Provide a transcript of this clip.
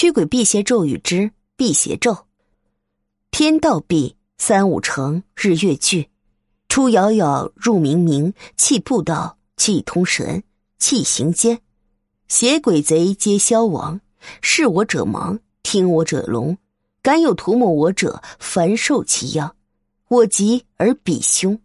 驱鬼辟邪咒语之辟邪咒：天道辟，三五成，日月聚，出杳杳，入冥冥，气不道，气通神，气行间，邪鬼贼皆消亡。视我者盲，听我者聋，敢有涂抹我者，凡受其殃。我急而比凶。